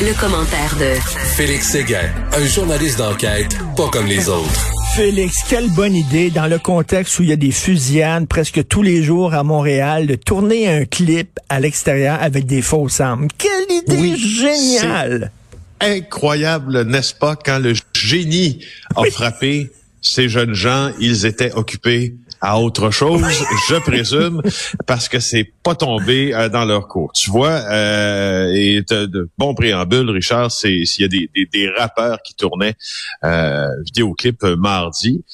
Le, commentaire de Félix Séguin, un journaliste d'enquête pas comme les autres. Félix, quelle bonne idée dans le contexte où il y a des fusillades presque tous les jours à Montréal de tourner un clip à l'extérieur avec des fausses armes. Quelle idée Oui, géniale! incroyable, n'est-ce pas, quand le génie a frappé ces jeunes gens, ils étaient occupés à autre chose, je présume, parce que c'est pas tombé euh, dans leur cours. Tu vois, euh, et de bon préambule, Richard, c'est s'il y a des, des, des rappeurs qui tournaient euh, vidéoclip euh, mardi.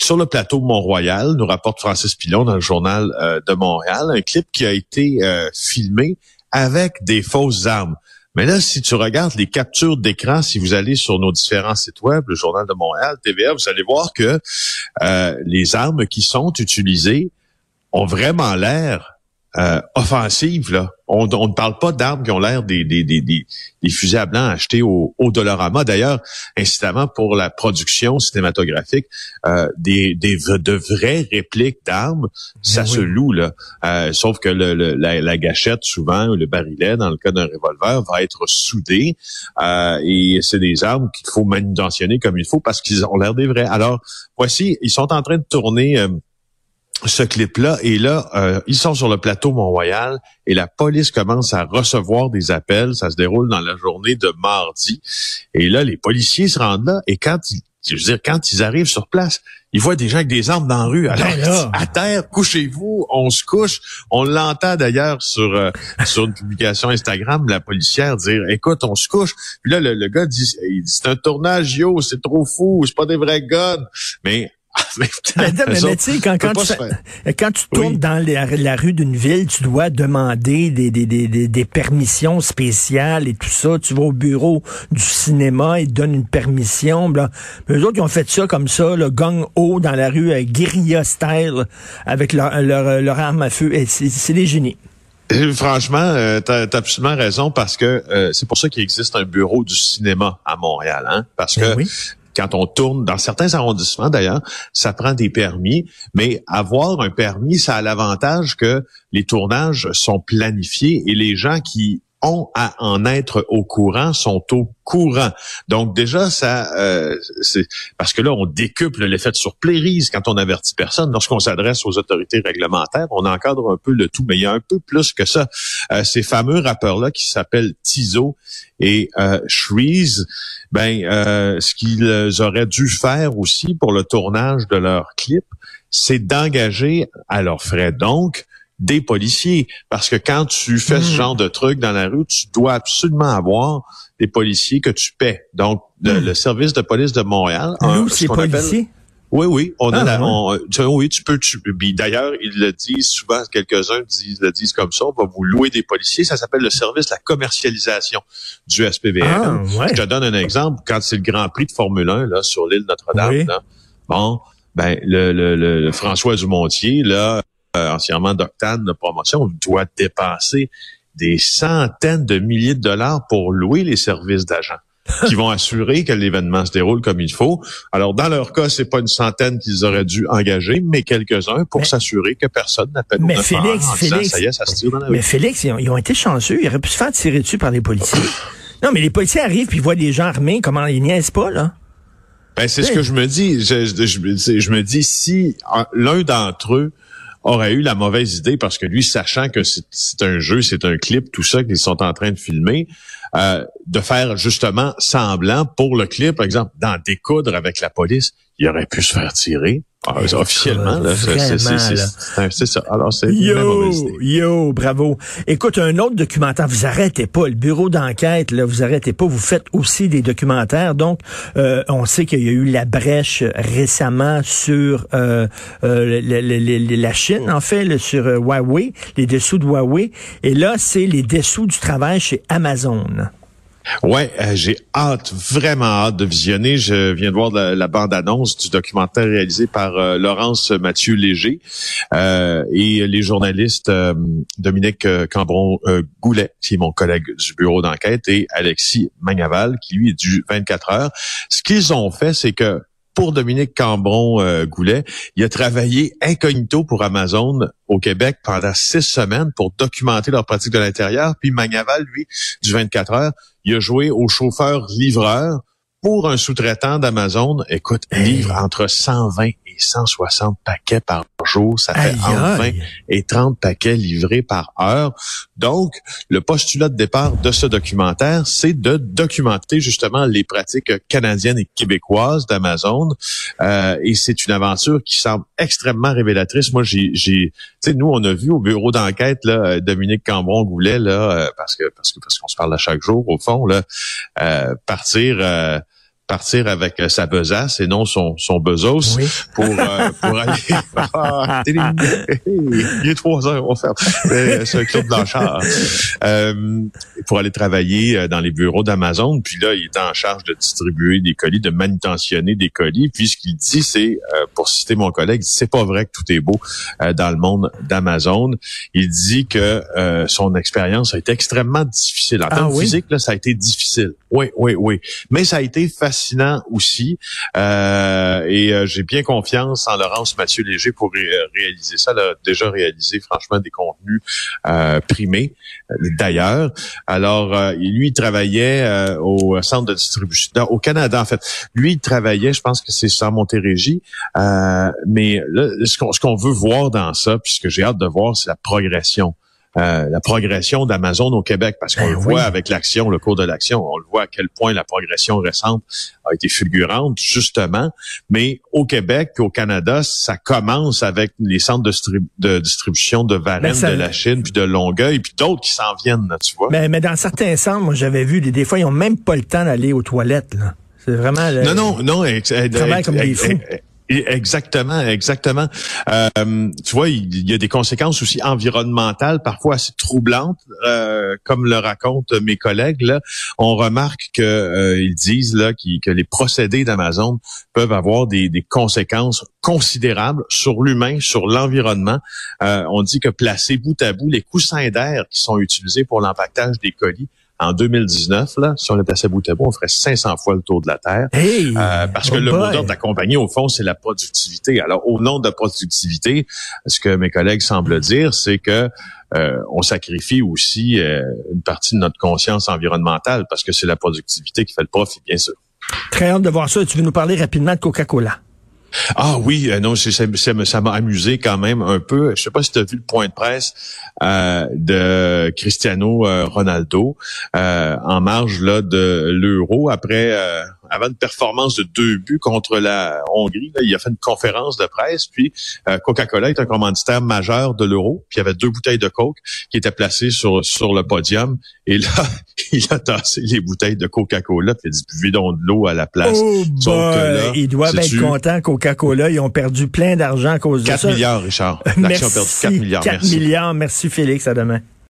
Sur le plateau Mont-Royal, nous rapporte Francis Pilon dans le journal euh, de Montréal, un clip qui a été euh, filmé avec des fausses armes. Mais là, si tu regardes les captures d'écran, si vous allez sur nos différents sites web, le Journal de Montréal, TVA, vous allez voir que euh, les armes qui sont utilisées ont vraiment l'air euh, offensives. Là. On, on ne parle pas d'armes qui ont l'air des, des, des, des, des fusils à blanc achetés au, au Dollarama. D'ailleurs, incidemment, pour la production cinématographique, euh, des, de vraies répliques d'armes, ça Ben se oui. loue. Là. Euh, sauf que le, le- la, la gâchette, souvent, ou le barillet, dans le cas d'un revolver, va être soudé. Euh, et c'est des armes qu'il faut manutentionner comme il faut parce qu'ils ont l'air des vrais. Alors, voici, ils sont en train de tourner... ce clip-là. Et là, euh, ils sont sur le plateau Mont-Royal et la police commence à recevoir des appels. Ça se déroule dans la journée de mardi. Et là, les policiers se rendent là et quand ils, je veux dire, quand ils arrivent sur place, ils voient des gens avec des armes dans la rue. Alors, Ben là. à terre, couchez-vous, on se couche. On l'entend d'ailleurs sur euh, sur une publication Instagram, la policière dire, écoute, on se couche. Puis là, le, le gars dit, c'est un tournage, yo, c'est trop fou, c'est pas des vrais guns. Mais, mais, tu sais, quand, quand, tu quand tu tournes Oui. dans la, la rue d'une ville, tu dois demander des, des, des, des, des permissions spéciales et tout ça. Tu vas au bureau du cinéma, ils te donnent une permission. Là. Mais eux autres, ils ont fait ça comme ça, le gang haut dans la rue, euh, guérilla style, avec leur, leur, leur arme à feu. C'est des génies. Franchement, euh, t'as as absolument raison parce que euh, c'est pour ça qu'il existe un bureau du cinéma à Montréal, hein? Parce que Ben oui. Quand on tourne dans certains arrondissements d'ailleurs, ça prend des permis, mais avoir un permis, ça a l'avantage que les tournages sont planifiés et les gens qui à en être au courant sont au courant. Donc déjà ça euh, c'est parce que là on décuple l'effet de surplérise quand on avertit personne lorsqu'on s'adresse aux autorités réglementaires, on encadre un peu le tout mais il y a un peu plus que ça. Euh, ces fameux rappeurs là qui s'appellent Tizo et euh, Shreeze, ben euh, ce qu'ils auraient dû faire aussi pour le tournage de leur clip, c'est d'engager à leurs frais donc des policiers parce que quand tu fais ce Mm. genre de truc dans la rue, tu dois absolument avoir des policiers que tu paies. Donc le, Mm. le service de police de Montréal, Nous, ce c'est policiers. oui, oui, on a Ah, la, ouais. on- tu- oui, tu peux, tu, d'ailleurs, ils le disent souvent, quelques-uns disent, le disent comme ça, on va vous louer des policiers, ça s'appelle le service de la commercialisation du SPVM. Ah, ouais. Je te donne un exemple, quand c'est le Grand Prix de Formule 1, là, sur l'île Notre-Dame, Oui. bon, ben, le, le, le- le François Dumontier, là, euh, anciennement d'Octane de promotion, doit dépenser des centaines de milliers de dollars pour louer les services d'agents qui vont assurer que l'événement se déroule comme il faut. Alors, dans leur cas, c'est pas une centaine qu'ils auraient dû engager, mais quelques-uns pour Mais- s'assurer que personne n'appelle au Mais 911 Félix, en disant, Félix, ça y est, ça se tire dans la Mais rue. Félix, ils ont, ils ont été chanceux. Ils auraient pu se faire tirer dessus par les policiers. Non, mais les policiers arrivent puis ils voient des gens armés. Comment ils niaisent pas, là? Ben, c'est ce que je me dis. Je, je, je- je me dis, si un- l'un d'entre eux aurait eu la mauvaise idée, parce que lui, sachant que c'est un jeu, c'est un clip, tout ça qu'ils sont en train de filmer, euh, de faire justement semblant pour le clip, par exemple, d'en découdre avec la police, il aurait pu se faire tirer. Ah, officiellement, là, c'est- ça. Alors, c'est Yo, bravo. Écoute, un autre documentaire, vous arrêtez pas, le bureau d'enquête, là, vous arrêtez pas, vous faites aussi des documentaires. Donc, euh, on sait qu'il y a eu la brèche récemment sur euh, euh, la Chine, en fait, là, sur Huawei, les dessous de Huawei. Et là, c'est les dessous du travail chez Amazon. Ouais, euh, j'ai hâte, vraiment hâte de visionner. Je viens de voir la, bande-annonce du documentaire réalisé par euh, Laurence Mathieu Léger euh, et les journalistes Dominique euh, Cambron-Goulet, qui est mon collègue du bureau d'enquête, et Alexis Magnaval, qui lui est du 24 heures. Ce qu'ils ont fait, c'est que pour Dominique Cambron-Goulet, il a travaillé incognito pour Amazon au Québec pendant six semaines pour documenter leur pratique de l'intérieur. Puis Magnaval, lui, du 24 heures, il a joué au chauffeur-livreur pour un sous-traitant d'Amazon. Écoute, livre entre 120 et 160 paquets par jour. Ça fait Aïe, entre 20 aïe. et 30 paquets livrés par heure. Donc, le postulat de départ de ce documentaire, c'est de documenter justement les pratiques canadiennes et québécoises d'Amazon. Euh, et c'est une aventure qui semble extrêmement révélatrice. Moi, j'ai, j'ai, tu sais, nous, on a vu au bureau d'enquête là, Dominique Cambron Goulet là, euh, parce que parce que parce qu'on se parle à chaque jour au fond là, euh, partir. euh, partir avec euh, sa besace et non son son bezos Oui. pour euh, pour aller Ah, il est trois heures on ferme Mais c'est un club blanchard euh, pour aller travailler euh, dans les bureaux d'Amazon puis là il est en charge de distribuer des colis de manutentionner des colis puis ce qu'il dit c'est euh, pour citer mon collègue c'est pas vrai que tout est beau euh, dans le monde d'Amazon il dit que euh, son expérience a été extrêmement difficile en Ah termes oui? physiques là ça a été difficile oui oui oui mais ça a été fascinant aussi. Euh, et euh, j'ai bien confiance en Laurence Mathieu Léger pour euh, réaliser ça. Elle a déjà réalisé franchement des contenus euh, primés euh, d'ailleurs. Alors, euh, lui, il travaillait au centre de distribution au Canada, en fait. Lui, il travaillait, je pense que c'est sans Montérégie. Mais là, ce qu'on veut voir dans ça, puis ce que j'ai hâte de voir, c'est la progression. Euh, la progression d'Amazon au Québec, parce qu'on Ben le oui. voit avec l'action, le cours de l'action, on le voit à quel point la progression récente a été fulgurante, justement. Mais au Québec au Canada, ça commence avec les centres de, stri- de distribution de Varennes, Ben, ça- de la Chine, puis de Longueuil, puis d'autres qui s'en viennent, là, tu vois. Mais, mais dans certains centres, moi, j'avais vu, des, des fois, ils ont même pas le temps d'aller aux toilettes. là. C'est vraiment... le- Non, non, non. travaillent comme des fous. Ex- Exactement, exactement. Euh, tu vois, il y a des conséquences aussi environnementales, parfois assez troublantes, euh, comme le racontent mes collègues. Là, on remarque que euh, ils disent là que les procédés d'Amazon peuvent avoir des, conséquences considérables sur l'humain, sur l'environnement. Euh, on dit que placés bout à bout, les coussins d'air qui sont utilisés pour l'empaquetage des colis en 2019, là, si on les plaçait bout à bout, on ferait 500 fois le tour de la Terre. Hey! Euh, parce que oh le mot d'ordre de la compagnie, au fond, c'est la productivité. Alors, au nom de la productivité, ce que mes collègues semblent dire, c'est que euh, on sacrifie aussi euh, une partie de notre conscience environnementale parce que c'est la productivité qui fait le profit, bien sûr. Très hâte de voir ça. Tu veux nous parler rapidement de Coca-Cola? Ah oui, euh, non, c'est- c'est- ça m'a amusé quand même un peu. Je sais pas si tu as vu le point de presse euh, de Cristiano euh, Ronaldo en marge là de l'Euro après avant une performance de deux buts contre la Hongrie. là, il a fait une conférence de presse. Puis euh, Coca-Cola est un commanditaire majeur de l'Euro. Puis il y avait deux bouteilles de Coke qui étaient placées sur sur le podium. Et là, il a tassé les bouteilles de Coca-Cola. Puis il a dit buvez donc de l'eau à la place. Oh là, Ils doivent être contents, Coca-Cola. Ils ont perdu plein d'argent à cause de 4 ça. milliards, Richard. L'action a perdu 4 milliards. 4 Merci. milliards. Merci, Félix. À demain.